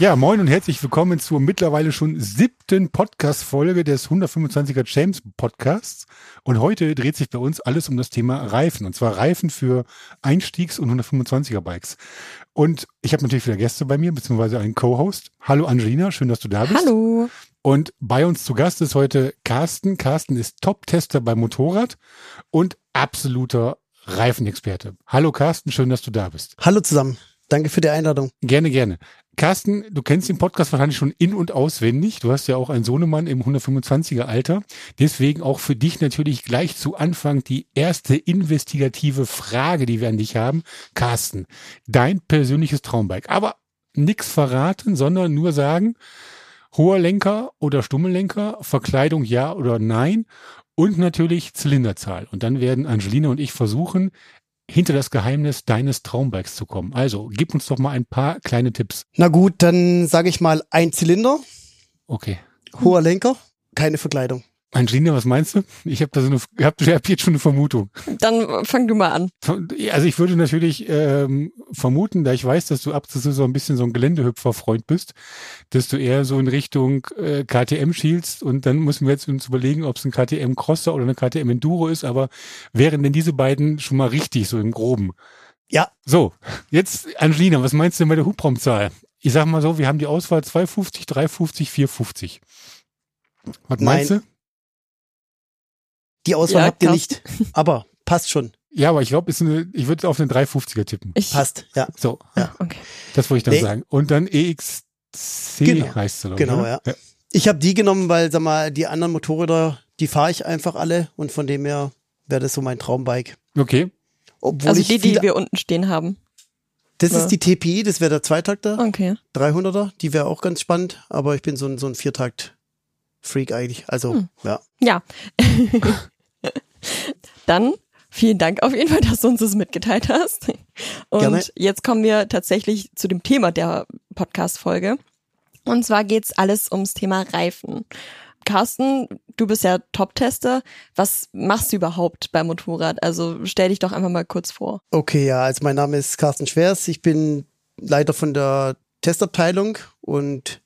Ja, moin und herzlich willkommen zur mittlerweile schon siebten Podcast-Folge des 125er James Podcasts. Und heute dreht sich bei uns alles um das Thema Reifen. Und zwar Reifen für Einstiegs- und 125er Bikes. Und ich habe natürlich wieder Gäste bei mir, beziehungsweise einen Co-Host. Hallo Angelina, schön, dass du da bist. Hallo. Und bei uns zu Gast ist heute Carsten. Carsten ist Top-Tester beim Motorrad und absoluter Reifenexperte. Hallo Carsten, schön, dass du da bist. Hallo zusammen. Danke für die Einladung. Gerne, gerne. Carsten, du kennst den Podcast wahrscheinlich schon in- und auswendig. Du hast ja auch einen Sohnemann im 125er Alter. Deswegen auch für dich natürlich gleich zu Anfang die erste investigative Frage, die wir an dich haben. Carsten, dein persönliches Traumbike. Aber nix verraten, sondern nur sagen, hoher Lenker oder Stummellenker, Verkleidung ja oder nein und natürlich Zylinderzahl. Und dann werden Angelina und ich versuchen, hinter das Geheimnis deines Traumbikes zu kommen. Also, gib uns doch mal ein paar kleine Tipps. Na gut, dann sage ich mal ein Zylinder, Okay. hoher Lenker, keine Verkleidung. Angelina, was meinst du? Ich habe da so eine, ich hab, ich hab jetzt schon eine Vermutung. Dann fang du mal an. Also ich würde natürlich ähm, vermuten, da ich weiß, dass du ab und zu so ein bisschen so ein Geländehüpfer-Freund bist, dass du eher so in Richtung äh, KTM schielst und dann müssen wir jetzt uns überlegen, ob es ein KTM Crosser oder eine KTM Enduro ist, aber wären denn diese beiden schon mal richtig, so im Groben? Ja. So, jetzt Angelina, was meinst du denn bei der Hubraumzahl? Ich sag mal so, wir haben die Auswahl 250, 350, 450. Was meinst Nein. du? Die Auswahl Ja, habt ihr nicht, aber passt schon. Ja, aber ich glaube, ich würde auf eine 350er tippen. Ich, Passt, ja. So, okay. das wollte ich dann Nee. sagen. Und dann EXC Genau. heißt es, Genau, oder? ja. Ich habe die genommen, weil, sag mal, die anderen Motorräder, die fahre ich einfach alle und von dem her wäre das so mein Traumbike. Okay. Obwohl Also ich die, die wir unten stehen haben. das Ja. ist die TPI, das wäre der Zweitakter, Okay. 300er, die wäre auch ganz spannend, aber ich bin so ein, so ein Viertakt-Freak eigentlich. Also, Hm. ja. Ja. Dann vielen Dank auf jeden Fall, dass du uns das mitgeteilt hast. Und Gerne. jetzt kommen wir tatsächlich zu dem Thema der Podcast-Folge. Und zwar geht's alles ums Thema Reifen. Carsten, du bist ja Top-Tester. Was machst du überhaupt beim Motorrad? Also stell dich doch einfach mal kurz vor. Okay, ja, also mein Name ist Carsten Schwers. Ich bin Leiter von der Testabteilung und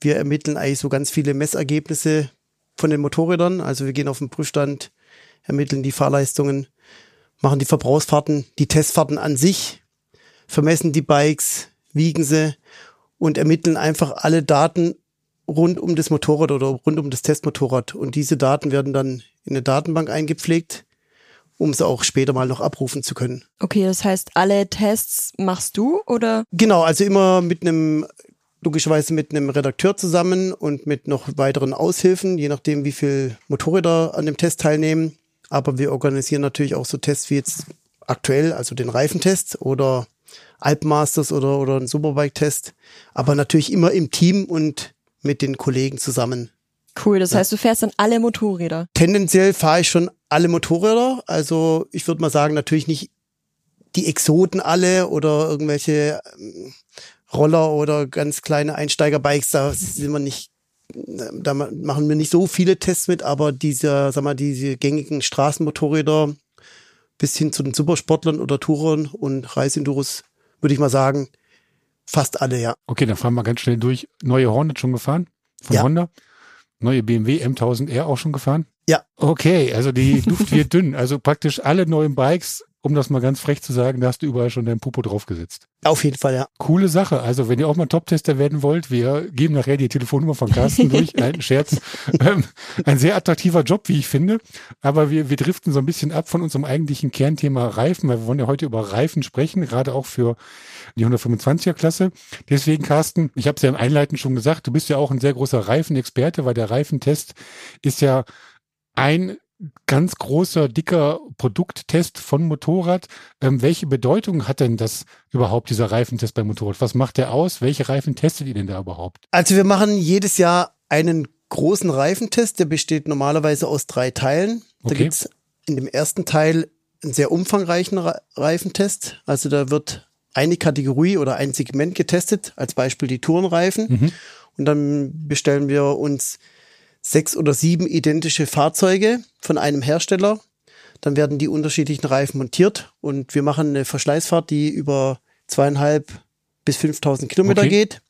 wir ermitteln eigentlich so ganz viele Messergebnisse von den Motorrädern. Also wir gehen auf den Prüfstand, ermitteln die Fahrleistungen, machen die Verbrauchsfahrten, die Testfahrten an sich, vermessen die Bikes, wiegen sie und ermitteln einfach alle Daten rund um das Motorrad oder rund um das Testmotorrad. Und diese Daten werden dann in eine Datenbank eingepflegt, um sie auch später mal noch abrufen zu können. Okay, das heißt, alle Tests machst du oder? Genau, also immer mit einem, logischerweise mit einem Redakteur zusammen und mit noch weiteren Aushilfen, je nachdem, wie viel Motorräder an dem Test teilnehmen. Aber wir organisieren natürlich auch so Tests wie jetzt aktuell, also den Reifentest oder Alpmasters oder, oder einen Superbike-Test. Aber natürlich immer im Team und mit den Kollegen zusammen. Cool, das heißt, du fährst dann alle Motorräder. Tendenziell fahre ich schon alle Motorräder. Also ich würde mal sagen, natürlich nicht die Exoten alle oder irgendwelche ähm, Roller oder ganz kleine Einsteigerbikes. Da sind wir nicht, da ma- machen wir nicht so viele Tests mit, aber diese, sag mal, diese gängigen Straßenmotorräder bis hin zu den Supersportlern oder Tourern und Reisenduros, würde ich mal sagen, fast alle, ja. Okay, dann fahren wir ganz schnell durch. Neue Hornet schon gefahren? Von Ja. Honda? Neue BMW M1000R auch schon gefahren? Ja. Okay, also die Luft wird dünn. Also praktisch alle neuen Bikes, um das mal ganz frech zu sagen, da hast du überall schon dein Pupo draufgesetzt. Auf jeden Fall, ja. Coole Sache. Also wenn ihr auch mal Top-Tester werden wollt, wir geben nachher die Telefonnummer von Carsten durch. Nein, Scherz. Ähm, ein sehr attraktiver Job, wie ich finde. Aber wir, wir driften so ein bisschen ab von unserem eigentlichen Kernthema Reifen, weil wir wollen ja heute über Reifen sprechen, gerade auch für die 125er Klasse. Deswegen, Carsten, ich habe es ja im Einleiten schon gesagt, du bist ja auch ein sehr großer Reifenexperte, weil der Reifentest ist ja ein ganz großer, dicker Produkttest von Motorrad. Ähm, welche Bedeutung hat denn das überhaupt, dieser Reifentest beim Motorrad? Was macht der aus? Welche Reifen testet ihr denn da überhaupt? Also wir machen jedes Jahr einen großen Reifentest, der besteht normalerweise aus drei Teilen. Da Okay. gibt's in dem ersten Teil einen sehr umfangreichen Re- Reifentest. Also da wird eine Kategorie oder ein Segment getestet, als Beispiel die Tourenreifen. Mhm. Und dann bestellen wir uns sechs oder sieben identische Fahrzeuge von einem Hersteller. Dann werden die unterschiedlichen Reifen montiert und wir machen eine Verschleißfahrt, die über zweieinhalb bis 5000 Kilometer Okay. geht.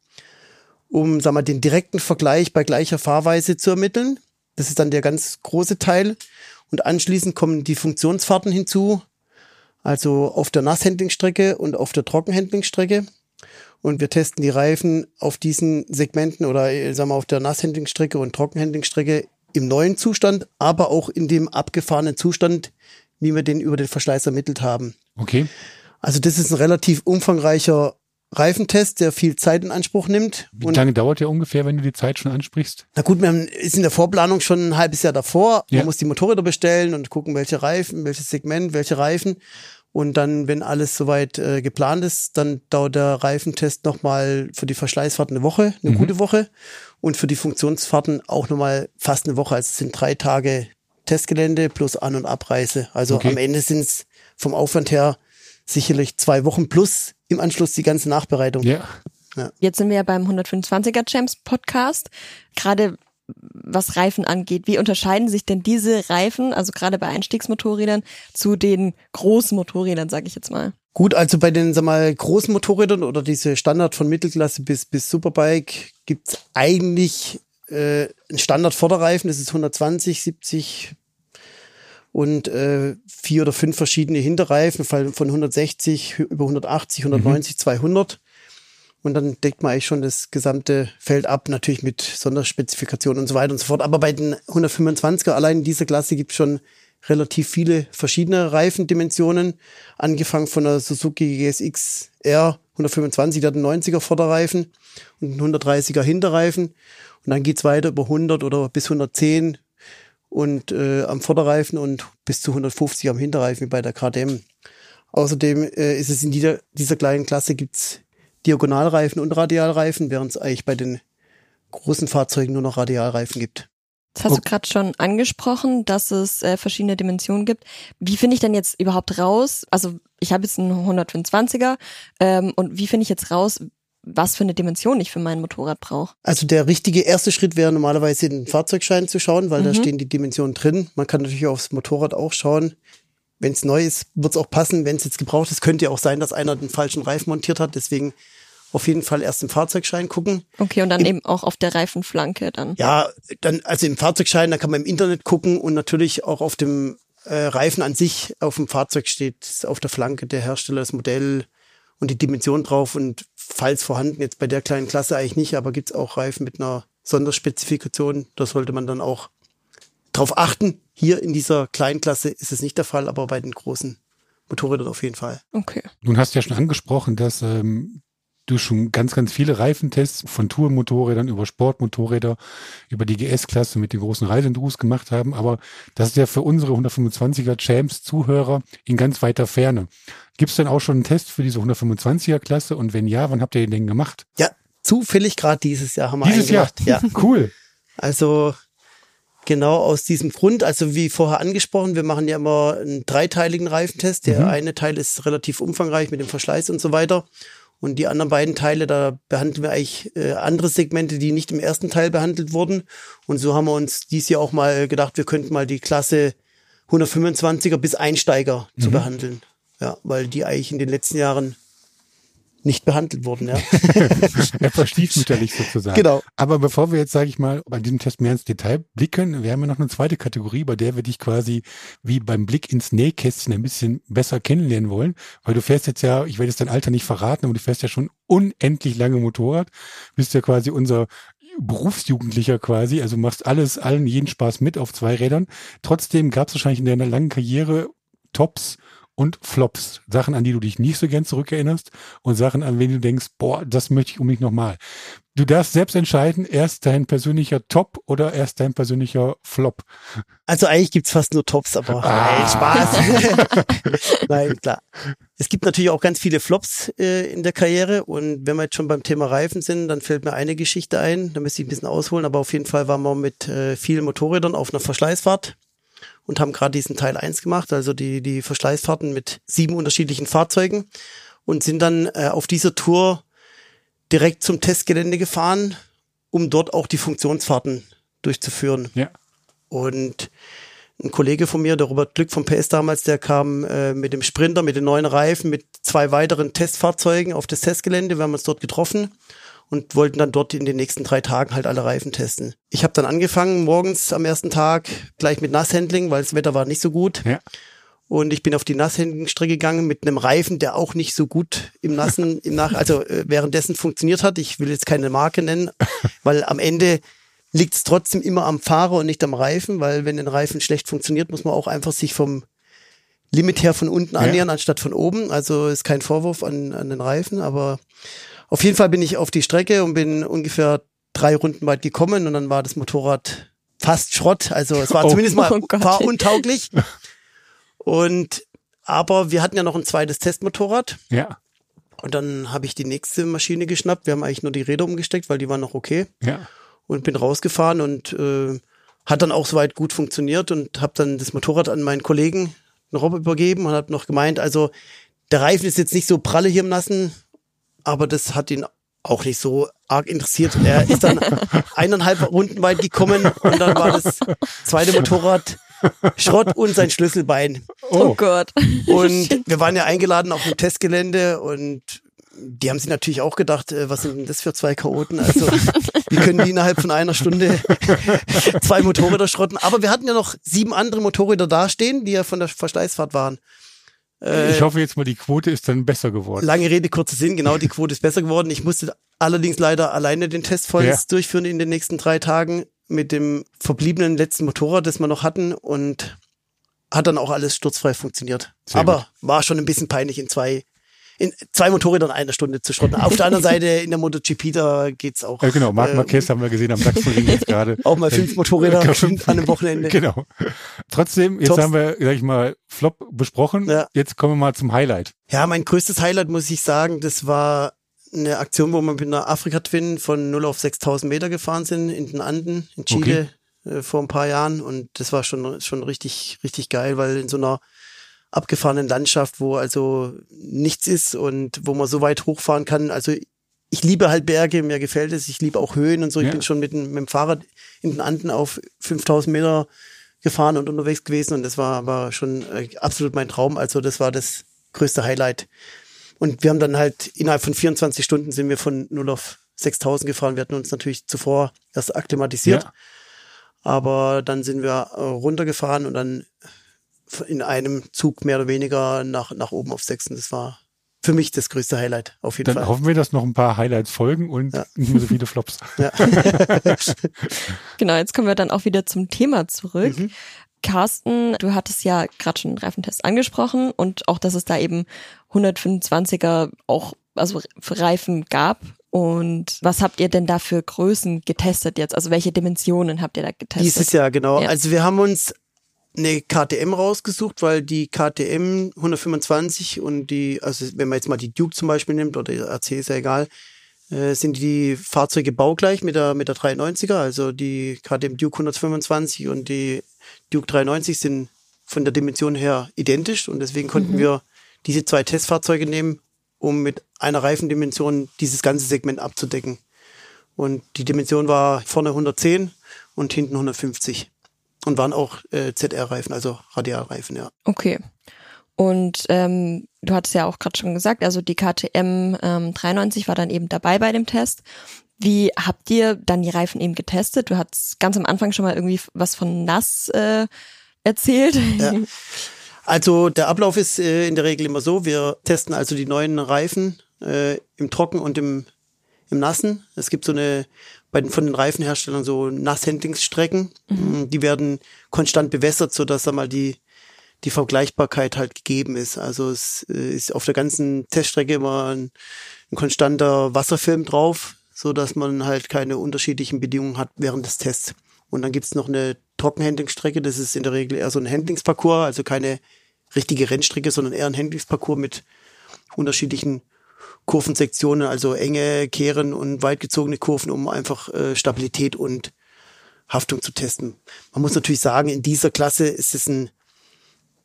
um sag mal, den direkten Vergleich bei gleicher Fahrweise zu ermitteln. Das ist dann der ganz große Teil. Und anschließend kommen die Funktionsfahrten hinzu, also auf der Nasshandlingstrecke und auf der Trockenhandlingstrecke. Und wir testen die Reifen auf diesen Segmenten oder äh, sagen wir auf der Nasshandlingstrecke und Trockenhandlingstrecke im neuen Zustand, aber auch in dem abgefahrenen Zustand, wie wir den über den Verschleiß ermittelt haben. Okay. Also das ist ein relativ umfangreicher Reifentest, der viel Zeit in Anspruch nimmt. Wie lange dauert der ungefähr, wenn du die Zeit schon ansprichst? Na gut, man ist in der Vorplanung schon ein halbes Jahr davor. Ja. Man muss die Motorräder bestellen und gucken, welche Reifen, welches Segment, welche Reifen. Und dann, wenn alles soweit äh, geplant ist, dann dauert der Reifentest nochmal für die Verschleißfahrt eine Woche, eine Mhm. gute Woche. Und für die Funktionsfahrten auch nochmal fast eine Woche. Also es sind drei Tage Testgelände plus An- und Abreise. Also Okay. am Ende sind es vom Aufwand her sicherlich zwei Wochen plus im Anschluss die ganze Nachbereitung. Ja. Jetzt sind wir ja beim 125er Champs Podcast. Gerade was Reifen angeht, wie unterscheiden sich denn diese Reifen, also gerade bei Einstiegsmotorrädern, zu den großen Motorrädern, sage ich jetzt mal? Gut, also bei den sag mal, großen Motorrädern oder diese Standard von Mittelklasse bis, bis Superbike gibt's eigentlich äh, einen Standard-Vorderreifen, das ist 120, 70 und äh, vier oder fünf verschiedene Hinterreifen, von von 160 über 180, 190, 200. Und dann deckt man eigentlich schon das gesamte Feld ab, natürlich mit Sonderspezifikationen und so weiter und so fort. Aber bei den 125er, allein in dieser Klasse gibt es schon relativ viele verschiedene Reifendimensionen. Angefangen von der Suzuki GSX R 125, der hat einen 90er Vorderreifen und einen 130er Hinterreifen. Und dann geht's weiter über 100 oder bis 110 und äh, am Vorderreifen und bis zu 150 am Hinterreifen wie bei der KTM. Außerdem äh, ist es in dieser, dieser kleinen Klasse gibt's Diagonalreifen und Radialreifen, während es eigentlich bei den großen Fahrzeugen nur noch Radialreifen gibt. Das hast Oh. du gerade schon angesprochen, dass es äh, verschiedene Dimensionen gibt. Wie finde ich denn jetzt überhaupt raus? Also ich habe jetzt einen 125er ähm, und wie finde ich jetzt raus, was für eine Dimension ich für mein Motorrad brauche? Also der richtige erste Schritt wäre normalerweise in den Fahrzeugschein zu schauen, weil da Mhm. stehen die Dimensionen drin. Man kann natürlich aufs Motorrad auch schauen. Wenn es neu ist, wird es auch passen. Wenn es jetzt gebraucht ist, könnte ja auch sein, dass einer den falschen Reifen montiert hat. Deswegen auf jeden Fall erst im Fahrzeugschein gucken. Okay, und dann Im- eben auch auf der Reifenflanke dann. Ja, dann also im Fahrzeugschein, da kann man im Internet gucken und natürlich auch auf dem äh, Reifen an sich auf dem Fahrzeug steht auf der Flanke der Hersteller das Modell und die Dimension drauf und falls vorhanden jetzt bei der kleinen Klasse eigentlich nicht, aber gibt's auch Reifen mit einer Sonderspezifikation, da sollte man dann auch drauf achten. Hier in dieser kleinen Klasse ist es nicht der Fall, aber bei den großen Motorrädern auf jeden Fall. Okay. Nun hast du ja schon angesprochen, dass ähm, du schon ganz, ganz viele Reifentests von Tourmotorrädern über Sportmotorräder, über die GS-Klasse mit den großen Reisendurus gemacht haben. Aber das ist ja für unsere 125er Champs-Zuhörer in ganz weiter Ferne. Gibt es denn auch schon einen Test für diese 125er Klasse? Und wenn ja, wann habt ihr den denn gemacht? Ja, zufällig gerade dieses Jahr haben wir Dieses einen Jahr? gemacht. Ja. Cool. Also genau aus diesem Grund, also wie vorher angesprochen, wir machen ja immer einen dreiteiligen Reifentest. Der Mhm. eine Teil ist relativ umfangreich mit dem Verschleiß und so weiter. Und die anderen beiden Teile, da behandeln wir eigentlich äh, andere Segmente, die nicht im ersten Teil behandelt wurden. Und so haben wir uns dies Jahr auch mal gedacht, wir könnten mal die Klasse 125er bis Einsteiger zu Mhm. behandeln. Ja, weil die eigentlich in den letzten Jahren nicht behandelt wurden. Ja. Etwas stiefmütterlich sozusagen. Genau. Aber bevor wir jetzt, sage ich mal, bei diesem Test mehr ins Detail blicken, wir haben ja noch eine zweite Kategorie, bei der wir dich quasi wie beim Blick ins Nähkästchen ein bisschen besser kennenlernen wollen. Weil du fährst jetzt ja, ich werde jetzt dein Alter nicht verraten, aber du fährst ja schon unendlich lange Motorrad. Bist ja quasi unser Berufsjugendlicher quasi, also machst alles, allen jeden Spaß mit auf zwei Rädern. Trotzdem gab es wahrscheinlich in deiner langen Karriere Tops und Flops, Sachen, an die du dich nicht so gern zurückerinnerst und Sachen, an wen du denkst, boah, das möchte ich unbedingt nochmal. Du darfst selbst entscheiden, erst dein persönlicher Top oder erst dein persönlicher Flop. Also eigentlich gibt's fast nur Tops, aber Ah. nein, Spaß. nein, klar. Es gibt natürlich auch ganz viele Flops äh, in der Karriere und wenn wir jetzt schon beim Thema Reifen sind, dann fällt mir eine Geschichte ein, da müsste ich ein bisschen ausholen, aber auf jeden Fall waren wir mit äh, vielen Motorrädern auf einer Verschleißfahrt und haben gerade diesen Teil 1 gemacht, also die, die Verschleißfahrten mit sieben unterschiedlichen Fahrzeugen und sind dann äh, auf dieser Tour direkt zum Testgelände gefahren, um dort auch die Funktionsfahrten durchzuführen. Ja. Und ein Kollege von mir, der Robert Glück vom PS damals, der kam äh, mit dem Sprinter, mit den neuen Reifen, mit zwei weiteren Testfahrzeugen auf das Testgelände. Wir haben uns dort getroffen und wollten dann dort in den nächsten drei Tagen halt alle Reifen testen. Ich habe dann angefangen morgens am ersten Tag gleich mit Nasshandling, weil das Wetter war nicht so gut. Ja. Und ich bin auf die Nasshandlingstrecke gegangen mit einem Reifen, der auch nicht so gut im Nassen, im Nach, also äh, währenddessen funktioniert hat. Ich will jetzt keine Marke nennen, weil am Ende liegt es trotzdem immer am Fahrer und nicht am Reifen, weil wenn ein Reifen schlecht funktioniert, muss man auch einfach sich vom Limit her von unten annähern, ja. anstatt von oben. Also ist kein Vorwurf an, an den Reifen, aber auf jeden Fall bin ich auf die Strecke und bin ungefähr drei Runden weit gekommen und dann war das Motorrad fast Schrott. Also es war oh. zumindest mal oh fahruntauglich. Und aber wir hatten ja noch ein zweites Testmotorrad. Ja. Und dann habe ich die nächste Maschine geschnappt. Wir haben eigentlich nur die Räder umgesteckt, weil die waren noch okay. Ja. Und bin rausgefahren und äh, hat dann auch soweit gut funktioniert und habe dann das Motorrad an meinen Kollegen Rob übergeben und habe noch gemeint, also der Reifen ist jetzt nicht so pralle hier im Nassen, aber das hat ihn auch nicht so arg interessiert. Er ist dann eineinhalb Runden weit gekommen und dann war das zweite Motorrad Schrott und sein Schlüsselbein. Oh, oh Gott. Und wir waren ja eingeladen auf dem Testgelände und die haben sich natürlich auch gedacht, äh, was sind denn das für zwei Chaoten? Also, wie können die innerhalb von einer Stunde zwei Motorräder schrotten? Aber wir hatten ja noch sieben andere Motorräder dastehen, die ja von der Verschleißfahrt waren. Äh, ich hoffe jetzt mal, die Quote ist dann besser geworden. Lange Rede, kurzer Sinn, genau, die Quote ist besser geworden. Ich musste allerdings leider alleine den Test vollends ja. durchführen in den nächsten drei Tagen mit dem verbliebenen letzten Motorrad, das wir noch hatten und hat dann auch alles sturzfrei funktioniert. Sehr Aber gut. war schon ein bisschen peinlich in zwei in zwei Motorrädern einer Stunde zu schrotten. Auf der anderen Seite in der MotoGP, da geht's auch. Ja, genau, Marc ähm, Marquez haben wir gesehen am Sachsenring jetzt gerade. Auch mal fünf Motorräder fünf, an einem Wochenende. Genau. Trotzdem, jetzt Tops. haben wir, sag ich mal, Flop besprochen. Ja. Jetzt kommen wir mal zum Highlight. Ja, mein größtes Highlight, muss ich sagen, das war eine Aktion, wo wir mit einer Afrika-Twin von 0 auf 6000 Meter gefahren sind in den Anden, in Chile, okay. äh, vor ein paar Jahren. Und das war schon, schon richtig, richtig geil, weil in so einer abgefahrenen Landschaft, wo also nichts ist und wo man so weit hochfahren kann. Also ich liebe halt Berge, mir gefällt es. Ich liebe auch Höhen und so. Ich ja. bin schon mit, mit dem Fahrrad in den Anden auf 5000 Meter gefahren und unterwegs gewesen und das war aber schon äh, absolut mein Traum. Also das war das größte Highlight. Und wir haben dann halt innerhalb von 24 Stunden sind wir von 0 auf 6000 gefahren. Wir hatten uns natürlich zuvor erst akklimatisiert. Ja. Aber dann sind wir äh, runtergefahren und dann in einem Zug mehr oder weniger nach, nach oben auf Sechsten. Das war für mich das größte Highlight, auf jeden Dann Fall. Dann hoffen wir, dass noch ein paar Highlights folgen und ja. nicht mehr so viele Flops. Ja. genau, jetzt kommen wir dann auch wieder zum Thema zurück. Mhm. Carsten, du hattest ja gerade schon einen Reifentest angesprochen und auch, dass es da eben 125er auch, also Reifen gab. Und was habt ihr denn da für Größen getestet jetzt? Also welche Dimensionen habt ihr da getestet? Dieses Jahr, genau. Ja. Also wir haben uns eine KTM rausgesucht, weil die KTM 125 und die, also wenn man jetzt mal die Duke zum Beispiel nimmt oder die RC ist ja egal, äh, sind die Fahrzeuge baugleich mit der, mit der 390er. Also die KTM Duke 125 und die Duke 390 sind von der Dimension her identisch und deswegen konnten mhm. wir diese zwei Testfahrzeuge nehmen, um mit einer Reifendimension dieses ganze Segment abzudecken. Und die Dimension war vorne 110 und hinten 150 und waren auch äh, ZR-Reifen, also Radialreifen, ja. Okay. Und ähm, du hattest ja auch gerade schon gesagt, also die KTM ähm, 93 war dann eben dabei bei dem Test. Wie habt ihr dann die Reifen eben getestet? Du hattest ganz am Anfang schon mal irgendwie was von nass äh, erzählt. Ja. Also der Ablauf ist äh, in der Regel immer so, wir testen also die neuen Reifen äh, im Trocken und im, im Nassen. Es gibt so eine bei den, von den Reifenherstellern so Nasshandlingsstrecken. Mhm. Die werden konstant bewässert, so dass da mal die die Vergleichbarkeit halt gegeben ist. Also es äh, ist auf der ganzen Teststrecke immer ein, ein konstanter Wasserfilm drauf, so dass man halt keine unterschiedlichen Bedingungen hat während des Tests. Und dann gibt's noch eine Trockenhandlingsstrecke, das ist in der Regel eher so ein Handlingsparcours, also keine richtige Rennstrecke, sondern eher ein Handlingsparcours mit unterschiedlichen Kurvensektionen, also enge Kehren und weitgezogene Kurven, um einfach äh, Stabilität und Haftung zu testen. Man muss natürlich sagen, in dieser Klasse ist es ein,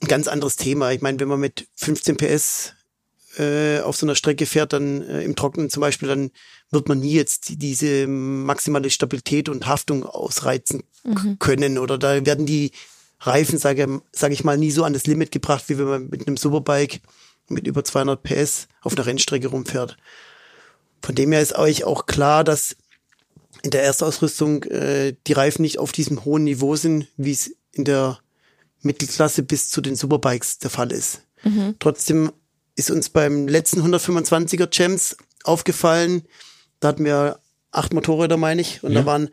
ein ganz anderes Thema. Ich meine, wenn man mit 15 PS äh, auf so einer Strecke fährt, dann äh, im Trockenen zum Beispiel, dann wird man nie jetzt diese maximale Stabilität und Haftung ausreizen mhm. können. Oder da werden die Reifen, sage sag ich mal, nie so an das Limit gebracht, wie wenn man mit einem Superbike mit über 200 PS auf einer Rennstrecke rumfährt. Von dem her ist euch auch klar, dass in der Erstausrüstung äh, die Reifen nicht auf diesem hohen Niveau sind, wie es in der Mittelklasse bis zu den Superbikes der Fall ist. Mhm. Trotzdem ist uns beim letzten 125er Champs aufgefallen, da hatten wir acht Motorräder, meine ich, und ja. da waren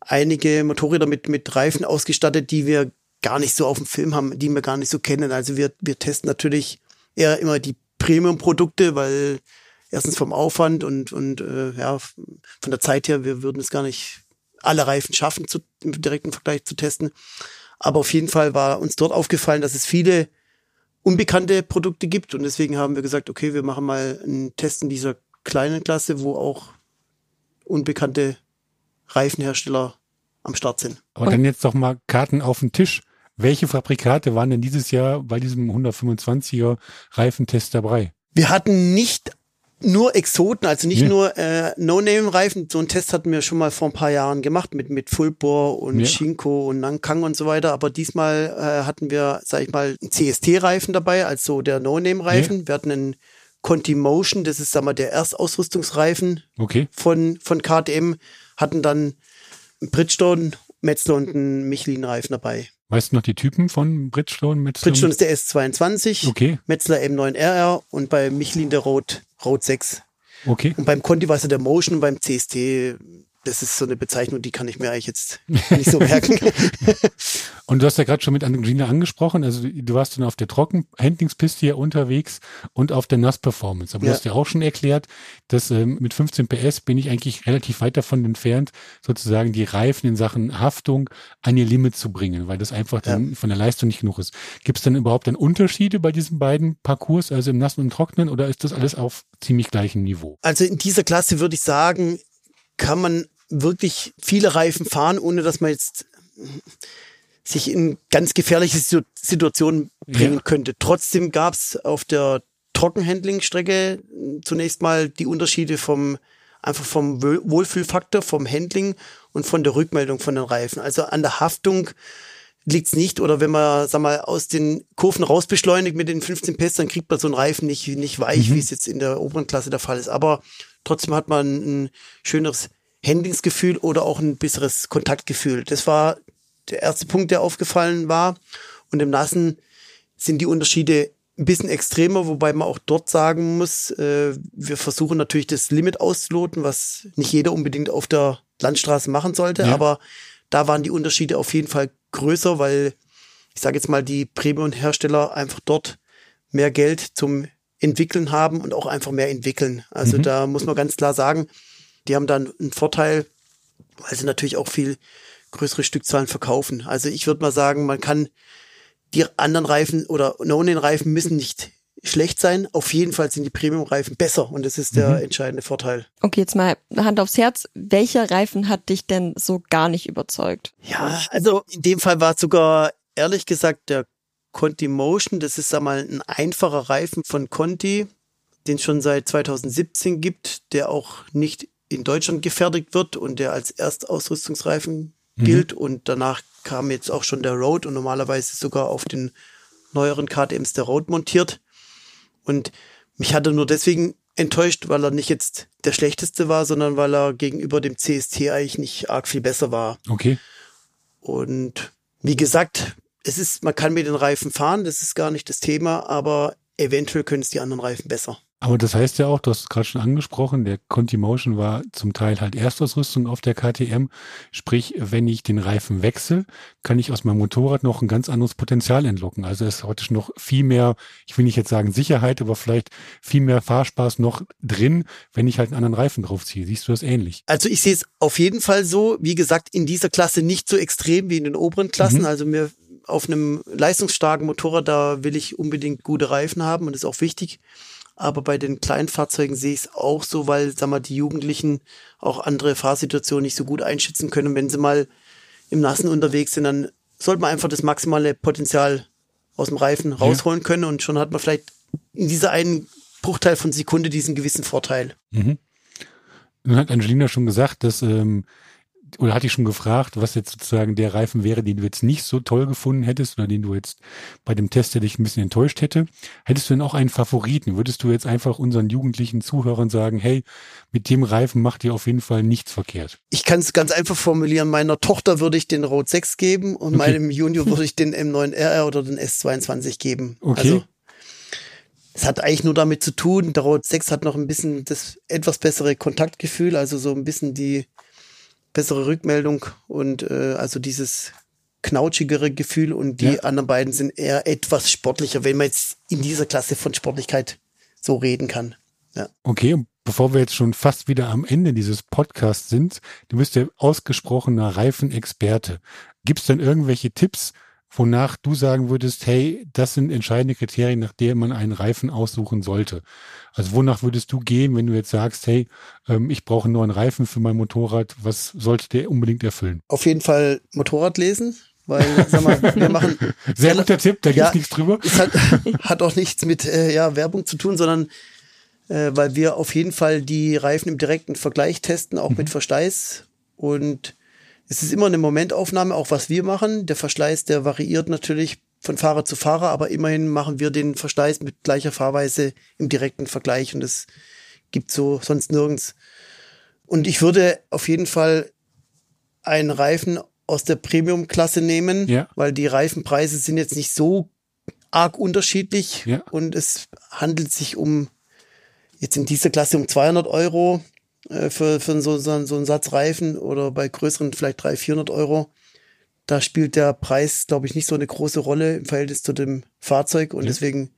einige Motorräder mit, mit Reifen ausgestattet, die wir gar nicht so auf dem Film haben, die wir gar nicht so kennen. Also wir, wir testen natürlich eher immer die Premium-Produkte, weil erstens vom Aufwand und, und äh, ja, von der Zeit her, wir würden es gar nicht alle Reifen schaffen, zu, im direkten Vergleich zu testen. Aber auf jeden Fall war uns dort aufgefallen, dass es viele unbekannte Produkte gibt und deswegen haben wir gesagt, okay, wir machen mal einen Test in dieser kleinen Klasse, wo auch unbekannte Reifenhersteller am Start sind. Aber dann jetzt doch mal Karten auf den Tisch. Welche Fabrikate waren denn dieses Jahr bei diesem 125er Reifentest dabei? Wir hatten nicht nur Exoten, also nicht ja. nur äh, No-Name-Reifen. So einen Test hatten wir schon mal vor ein paar Jahren gemacht mit mit Fulbor und ja. Shinko und Nankang und so weiter. Aber diesmal äh, hatten wir, sag ich mal, einen CST-Reifen dabei, also der No-Name-Reifen. Ja. Wir hatten einen Conti Motion, das ist sag mal der Erstausrüstungsreifen okay. von von KTM. Hatten dann einen Bridgestone, Metzler und einen Michelin-Reifen dabei. Weißt du noch die Typen von Bridgestone? Metzler? Bridgestone ist der S22, okay. Metzler M9RR und bei Michelin der Rot Road 6. Okay. Und beim Conti war es der Motion beim CST das ist so eine Bezeichnung, die kann ich mir eigentlich jetzt nicht so merken. und du hast ja gerade schon mit Angelina angesprochen, also du warst dann auf der Trockenhandlingspiste hier unterwegs und auf der Nass-Performance. Aber ja. du hast ja auch schon erklärt, dass ähm, mit 15 PS bin ich eigentlich relativ weit davon entfernt, sozusagen die Reifen in Sachen Haftung an ihr Limit zu bringen, weil das einfach dann ja. von der Leistung nicht genug ist. Gibt es dann überhaupt dann Unterschiede bei diesen beiden Parcours, also im Nassen und Trocknen, oder ist das alles auf ziemlich gleichem Niveau? Also in dieser Klasse würde ich sagen, kann man wirklich viele Reifen fahren, ohne dass man jetzt sich in ganz gefährliche Situationen bringen ja. könnte. Trotzdem gab es auf der Trockenhandling-Strecke zunächst mal die Unterschiede vom einfach vom Wohlfühlfaktor, vom Handling und von der Rückmeldung von den Reifen. Also an der Haftung liegt's nicht. Oder wenn man, sag mal, aus den Kurven raus beschleunigt mit den 15 PS, dann kriegt man so einen Reifen nicht, nicht weich, mhm. wie es jetzt in der oberen Klasse der Fall ist. Aber trotzdem hat man ein schöneres Handlingsgefühl oder auch ein besseres Kontaktgefühl. Das war der erste Punkt, der aufgefallen war. Und im Nassen sind die Unterschiede ein bisschen extremer, wobei man auch dort sagen muss, äh, wir versuchen natürlich das Limit auszuloten, was nicht jeder unbedingt auf der Landstraße machen sollte, ja. aber da waren die Unterschiede auf jeden Fall größer, weil ich sage jetzt mal, die Premium-Hersteller einfach dort mehr Geld zum Entwickeln haben und auch einfach mehr entwickeln. Also mhm. da muss man ganz klar sagen, die haben dann einen Vorteil, weil sie natürlich auch viel größere Stückzahlen verkaufen. Also ich würde mal sagen, man kann die anderen Reifen oder No-Name-Reifen müssen nicht schlecht sein. Auf jeden Fall sind die Premium-Reifen besser und das ist der mhm. entscheidende Vorteil. Okay, jetzt mal Hand aufs Herz. Welcher Reifen hat dich denn so gar nicht überzeugt? Ja, also in dem Fall war es sogar ehrlich gesagt der Conti Motion. Das ist einmal ein einfacher Reifen von Conti, den es schon seit 2017 gibt, der auch nicht in Deutschland gefertigt wird und der als Erstausrüstungsreifen mhm. gilt. Und danach kam jetzt auch schon der Road und normalerweise sogar auf den neueren KTMs der Road montiert. Und mich hat er nur deswegen enttäuscht, weil er nicht jetzt der schlechteste war, sondern weil er gegenüber dem CST eigentlich nicht arg viel besser war. Okay. Und wie gesagt, es ist, man kann mit den Reifen fahren, das ist gar nicht das Thema, aber eventuell können es die anderen Reifen besser. Aber das heißt ja auch, du hast es gerade schon angesprochen, der Conti Motion war zum Teil halt Erstausrüstung auf der KTM. Sprich, wenn ich den Reifen wechsle, kann ich aus meinem Motorrad noch ein ganz anderes Potenzial entlocken. Also es ist heute noch viel mehr, ich will nicht jetzt sagen Sicherheit, aber vielleicht viel mehr Fahrspaß noch drin, wenn ich halt einen anderen Reifen draufziehe. Siehst du das ähnlich? Also ich sehe es auf jeden Fall so. Wie gesagt, in dieser Klasse nicht so extrem wie in den oberen Klassen. Mhm. Also mir auf einem leistungsstarken Motorrad, da will ich unbedingt gute Reifen haben und das ist auch wichtig. Aber bei den kleinen Fahrzeugen sehe ich es auch so, weil, sag mal, die Jugendlichen auch andere Fahrsituationen nicht so gut einschätzen können. Wenn sie mal im Nassen unterwegs sind, dann sollte man einfach das maximale Potenzial aus dem Reifen rausholen können und schon hat man vielleicht in dieser einen Bruchteil von Sekunde diesen gewissen Vorteil. Mhm. Nun hat Angelina schon gesagt, dass ähm, oder hatte ich schon gefragt, was jetzt sozusagen der Reifen wäre, den du jetzt nicht so toll gefunden hättest oder den du jetzt bei dem Test, der dich ein bisschen enttäuscht hätte. Hättest du denn auch einen Favoriten? Würdest du jetzt einfach unseren jugendlichen Zuhörern sagen, hey, mit dem Reifen macht ihr auf jeden Fall nichts verkehrt? Ich kann es ganz einfach formulieren. Meiner Tochter würde ich den Road 6 geben und okay. meinem Junior würde ich den M9RR oder den S22 geben. Okay. Also, es hat eigentlich nur damit zu tun, der Road 6 hat noch ein bisschen das etwas bessere Kontaktgefühl, also so ein bisschen die bessere Rückmeldung und äh, also dieses knautschigere Gefühl und die ja. anderen beiden sind eher etwas sportlicher, wenn man jetzt in dieser Klasse von Sportlichkeit so reden kann. Ja. Okay, und bevor wir jetzt schon fast wieder am Ende dieses Podcasts sind, du bist ja ausgesprochener Reifenexperte. Gibt es denn irgendwelche Tipps, wonach du sagen würdest, hey, das sind entscheidende Kriterien, nach denen man einen Reifen aussuchen sollte. Also wonach würdest du gehen, wenn du jetzt sagst, hey, ähm, ich brauche einen neuen Reifen für mein Motorrad, was sollte der unbedingt erfüllen? Auf jeden Fall Motorrad lesen, weil, sag mal, wir machen. Sehr guter Tipp, da ja, gibt's nichts drüber. Es hat, hat auch nichts mit äh, ja, Werbung zu tun, sondern äh, weil wir auf jeden Fall die Reifen im direkten Vergleich testen, auch mhm. mit Verschleiß und es ist immer eine Momentaufnahme, auch was wir machen. Der Verschleiß, der variiert natürlich von Fahrer zu Fahrer, aber immerhin machen wir den Verschleiß mit gleicher Fahrweise im direkten Vergleich und es gibt so sonst nirgends. Und ich würde auf jeden Fall einen Reifen aus der Premium-Klasse nehmen, ja. weil die Reifenpreise sind jetzt nicht so arg unterschiedlich ja. und es handelt sich um jetzt in dieser Klasse um 200 Euro äh, für, für so, so, so einen Satz Reifen oder bei größeren vielleicht 300, 400 Euro. Da spielt der Preis, glaube ich, nicht so eine große Rolle im Verhältnis zu dem Fahrzeug und ja. deswegen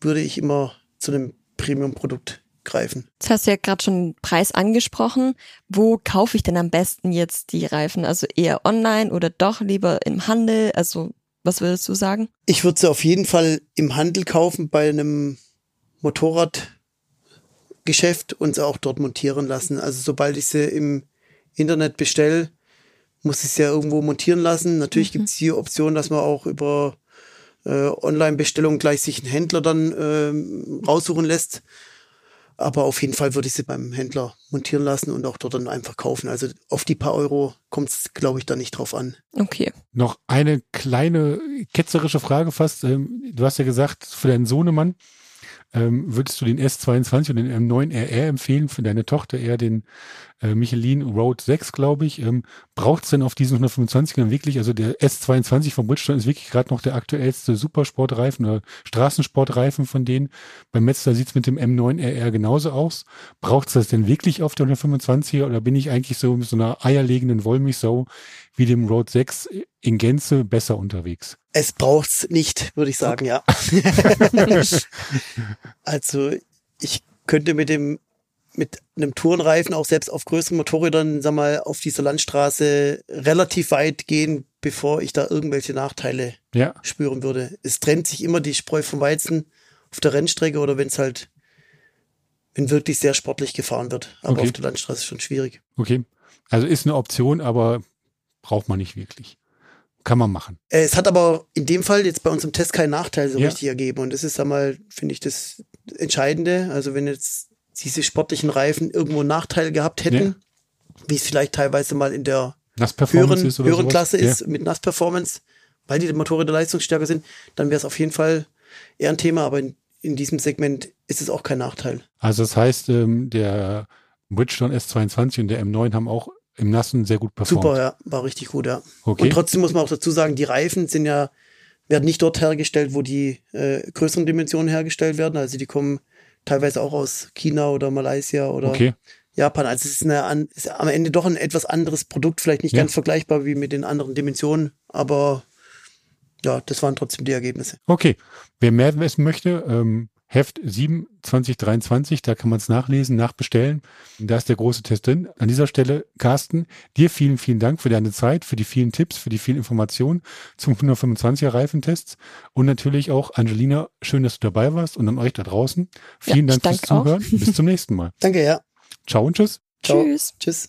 würde ich immer zu einem Premium-Produkt greifen. Jetzt hast du ja gerade schon Preis angesprochen. Wo kaufe ich denn am besten jetzt die Reifen? Also eher online oder doch lieber im Handel? Also was würdest du sagen? Ich würde sie auf jeden Fall im Handel kaufen bei einem Motorrad Geschäft und sie auch dort montieren lassen. Also sobald ich sie im Internet bestelle, muss ich sie ja irgendwo montieren lassen. Natürlich mhm. gibt es die Option, dass man auch über äh, Online-Bestellung gleich sich einen Händler dann äh, raussuchen lässt. Aber auf jeden Fall würde ich sie beim Händler montieren lassen und auch dort dann einfach kaufen. Also auf die paar Euro kommt es, glaube ich, da nicht drauf an. Okay. Noch eine kleine ketzerische Frage fast. Ähm, du hast ja gesagt, für deinen Sohnemann, ähm, würdest du den S22 und den M9RR empfehlen für deine Tochter eher den äh, Michelin Road 6, glaube ich? Ähm, Braucht es denn auf diesen 125ern wirklich, also der S22 von Bridgestone ist wirklich gerade noch der aktuellste Supersportreifen oder Straßensportreifen von denen. Beim Metzler sieht es mit dem M9RR genauso aus. Braucht es das denn wirklich auf der 125er oder bin ich eigentlich so mit so einer eierlegenden Wollmilchsau wie dem Road 6 in Gänze besser unterwegs? Es braucht's nicht, würde ich sagen, ja. also ich könnte mit dem mit einem Tourenreifen auch selbst auf größeren Motorrädern, sag mal, auf dieser Landstraße relativ weit gehen, bevor ich da irgendwelche Nachteile ja. spüren würde. Es trennt sich immer die Spreu vom Weizen auf der Rennstrecke oder wenn es halt, wenn wirklich sehr sportlich gefahren wird. Aber okay. auf der Landstraße ist schon schwierig. Okay. Also ist eine Option, aber braucht man nicht wirklich. Kann man machen. Äh, es hat aber in dem Fall jetzt bei uns im Test keinen Nachteil so ja. richtig ergeben. Und das ist einmal, finde ich, das Entscheidende. Also wenn jetzt diese sportlichen Reifen irgendwo einen Nachteil gehabt hätten, ja. wie es vielleicht teilweise mal in der höheren, ist höheren. Klasse ist ja. mit Nass-Performance, weil die Motorräder leistungsstärker sind, dann wäre es auf jeden Fall eher ein Thema, aber in, in diesem Segment ist es auch kein Nachteil. Also das heißt, ähm, der Bridgestone S22 und der M9 haben auch im Nassen sehr gut performt. Super, ja, war richtig gut, ja. Okay. Und trotzdem muss man auch dazu sagen, die Reifen sind ja, werden nicht dort hergestellt, wo die äh, größeren Dimensionen hergestellt werden. Also die kommen teilweise auch aus China oder Malaysia oder okay. Japan. Also es ist, eine, ist am Ende doch ein etwas anderes Produkt, vielleicht nicht ja. ganz vergleichbar wie mit den anderen Dimensionen, aber ja, das waren trotzdem die Ergebnisse. Okay, wer mehr wissen möchte, ähm, Heft 7 2023, da kann man es nachlesen, nachbestellen. Da ist der große Test drin. An dieser Stelle, Carsten, dir vielen, vielen Dank für deine Zeit, für die vielen Tipps, für die vielen Informationen zum 125er Reifentests und natürlich auch Angelina, schön, dass du dabei warst und an euch da draußen. Vielen ja, Dank fürs Zuhören. Bis zum nächsten Mal. Danke, ja. Ciao und tschüss. Ciao. Tschüss. Tschüss.